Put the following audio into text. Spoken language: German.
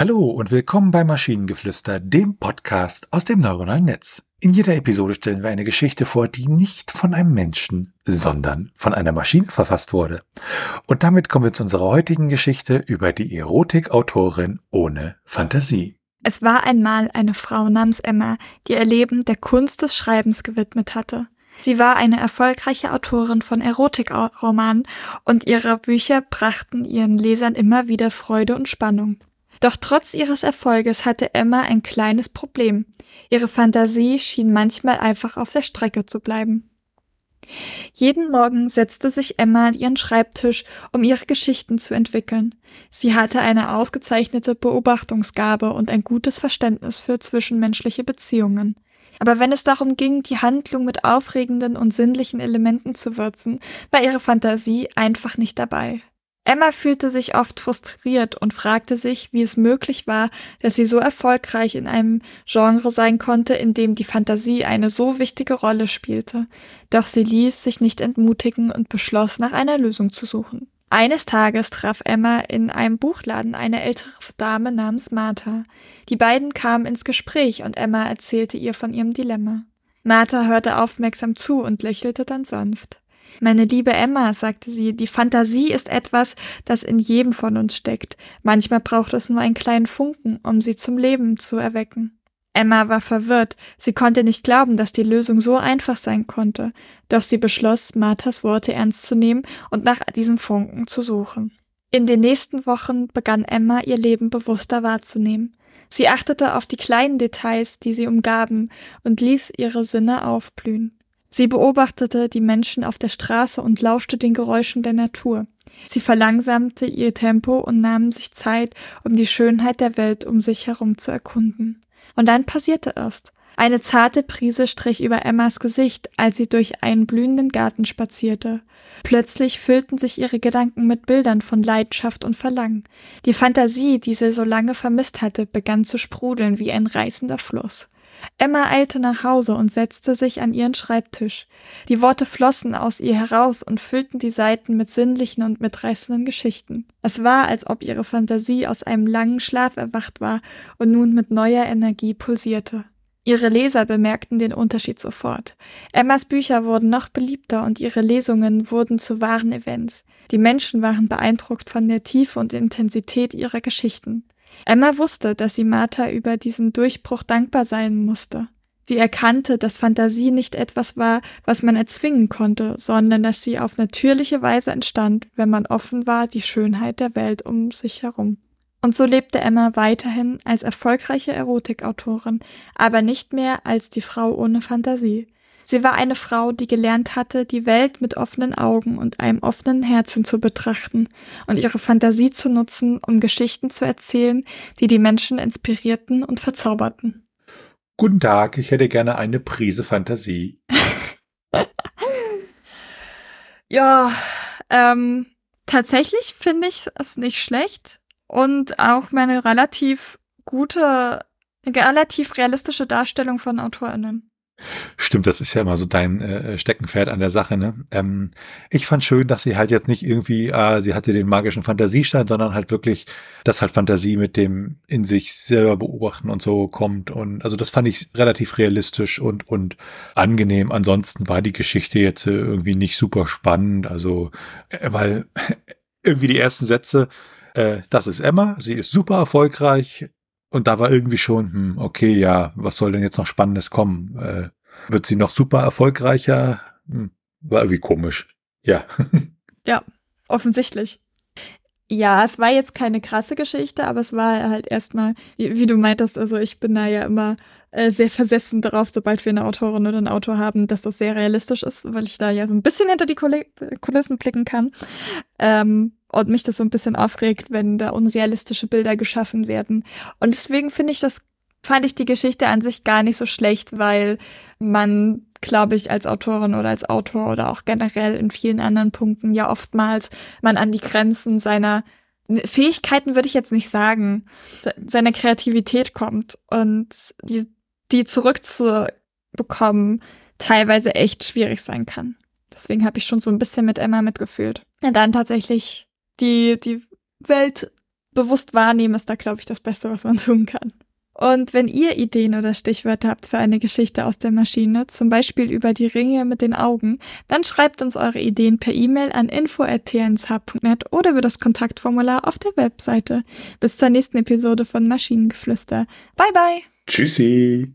Hallo und willkommen bei Maschinengeflüster, dem Podcast aus dem neuronalen Netz. In jeder Episode stellen wir eine Geschichte vor, die nicht von einem Menschen, sondern von einer Maschine verfasst wurde. Und damit kommen wir zu unserer heutigen Geschichte über die Erotikautorin ohne Fantasie. Es war einmal eine Frau namens Emma, die ihr Leben der Kunst des Schreibens gewidmet hatte. Sie war eine erfolgreiche Autorin von Erotikromanen und ihre Bücher brachten ihren Lesern immer wieder Freude und Spannung. Doch trotz ihres Erfolges hatte Emma ein kleines Problem. Ihre Fantasie schien manchmal einfach auf der Strecke zu bleiben. Jeden Morgen setzte sich Emma an ihren Schreibtisch, um ihre Geschichten zu entwickeln. Sie hatte eine ausgezeichnete Beobachtungsgabe und ein gutes Verständnis für zwischenmenschliche Beziehungen. Aber wenn es darum ging, die Handlung mit aufregenden und sinnlichen Elementen zu würzen, war ihre Fantasie einfach nicht dabei. Emma fühlte sich oft frustriert und fragte sich, wie es möglich war, dass sie so erfolgreich in einem Genre sein konnte, in dem die Fantasie eine so wichtige Rolle spielte. Doch sie ließ sich nicht entmutigen und beschloss, nach einer Lösung zu suchen. Eines Tages traf Emma in einem Buchladen eine ältere Dame namens Martha. Die beiden kamen ins Gespräch und Emma erzählte ihr von ihrem Dilemma. Martha hörte aufmerksam zu und lächelte dann sanft. Meine liebe Emma, sagte sie, die Fantasie ist etwas, das in jedem von uns steckt. Manchmal braucht es nur einen kleinen Funken, um sie zum Leben zu erwecken. Emma war verwirrt. Sie konnte nicht glauben, dass die Lösung so einfach sein konnte. Doch sie beschloss, Marthas Worte ernst zu nehmen und nach diesem Funken zu suchen. In den nächsten Wochen begann Emma ihr Leben bewusster wahrzunehmen. Sie achtete auf die kleinen Details, die sie umgaben, und ließ ihre Sinne aufblühen. Sie beobachtete die Menschen auf der Straße und lauschte den Geräuschen der Natur. Sie verlangsamte ihr Tempo und nahm sich Zeit, um die Schönheit der Welt um sich herum zu erkunden. Und dann passierte es. Eine zarte Prise strich über Emmas Gesicht, als sie durch einen blühenden Garten spazierte. Plötzlich füllten sich ihre Gedanken mit Bildern von Leidenschaft und Verlangen. Die Fantasie, die sie so lange vermisst hatte, begann zu sprudeln wie ein reißender Fluss. Emma eilte nach Hause und setzte sich an ihren Schreibtisch. Die Worte flossen aus ihr heraus und füllten die Seiten mit sinnlichen und mitreißenden Geschichten. Es war, als ob ihre Fantasie aus einem langen Schlaf erwacht war und nun mit neuer Energie pulsierte. Ihre Leser bemerkten den Unterschied sofort. Emmas Bücher wurden noch beliebter und ihre Lesungen wurden zu wahren Events. Die Menschen waren beeindruckt von der Tiefe und Intensität ihrer Geschichten. Emma wusste, dass sie Martha über diesen Durchbruch dankbar sein musste. Sie erkannte, dass Fantasie nicht etwas war, was man erzwingen konnte, sondern dass sie auf natürliche Weise entstand, wenn man offen war, die Schönheit der Welt um sich herum. Und so lebte Emma weiterhin als erfolgreiche Erotikautorin, aber nicht mehr als die Frau ohne Fantasie. Sie war eine Frau, die gelernt hatte, die Welt mit offenen Augen und einem offenen Herzen zu betrachten und ihre Fantasie zu nutzen, um Geschichten zu erzählen, die die Menschen inspirierten und verzauberten. Guten Tag, ich hätte gerne eine Prise Fantasie. ja, ähm, tatsächlich finde ich es nicht schlecht und auch meine relativ gute, relativ realistische Darstellung von AutorInnen. Stimmt, das ist ja immer so dein äh, Steckenpferd an der Sache. Ne? Ähm, ich fand schön, dass sie halt jetzt nicht irgendwie, ah, sie hatte den magischen Fantasiestein, sondern halt wirklich, dass halt Fantasie mit dem in sich selber beobachten und so kommt. Und also das fand ich relativ realistisch und und angenehm. Ansonsten war die Geschichte jetzt äh, irgendwie nicht super spannend. Also äh, weil irgendwie die ersten Sätze, äh, das ist Emma, sie ist super erfolgreich, und da war irgendwie schon, hm, okay, ja, was soll denn jetzt noch Spannendes kommen? Äh, wird sie noch super erfolgreicher? Hm, war irgendwie komisch. Ja. ja, offensichtlich. Ja, es war jetzt keine krasse Geschichte, aber es war halt erstmal, wie, wie, du meintest, also ich bin da ja immer äh, sehr versessen darauf, sobald wir eine Autorin oder einen Autor haben, dass das sehr realistisch ist, weil ich da ja so ein bisschen hinter die Kulissen blicken kann. Ähm, und mich das so ein bisschen aufregt, wenn da unrealistische Bilder geschaffen werden. Und deswegen finde ich das, fand ich die Geschichte an sich gar nicht so schlecht, weil man, glaube ich, als Autorin oder als Autor oder auch generell in vielen anderen Punkten ja oftmals man an die Grenzen seiner Fähigkeiten würde ich jetzt nicht sagen, seiner Kreativität kommt und die, die zurückzubekommen teilweise echt schwierig sein kann. Deswegen habe ich schon so ein bisschen mit Emma mitgefühlt. Und dann tatsächlich die, die Welt bewusst wahrnehmen ist da, glaube ich, das Beste, was man tun kann. Und wenn ihr Ideen oder Stichwörter habt für eine Geschichte aus der Maschine, zum Beispiel über die Ringe mit den Augen, dann schreibt uns eure Ideen per E-Mail an info.tnsh.net oder über das Kontaktformular auf der Webseite. Bis zur nächsten Episode von Maschinengeflüster. Bye bye! Tschüssi!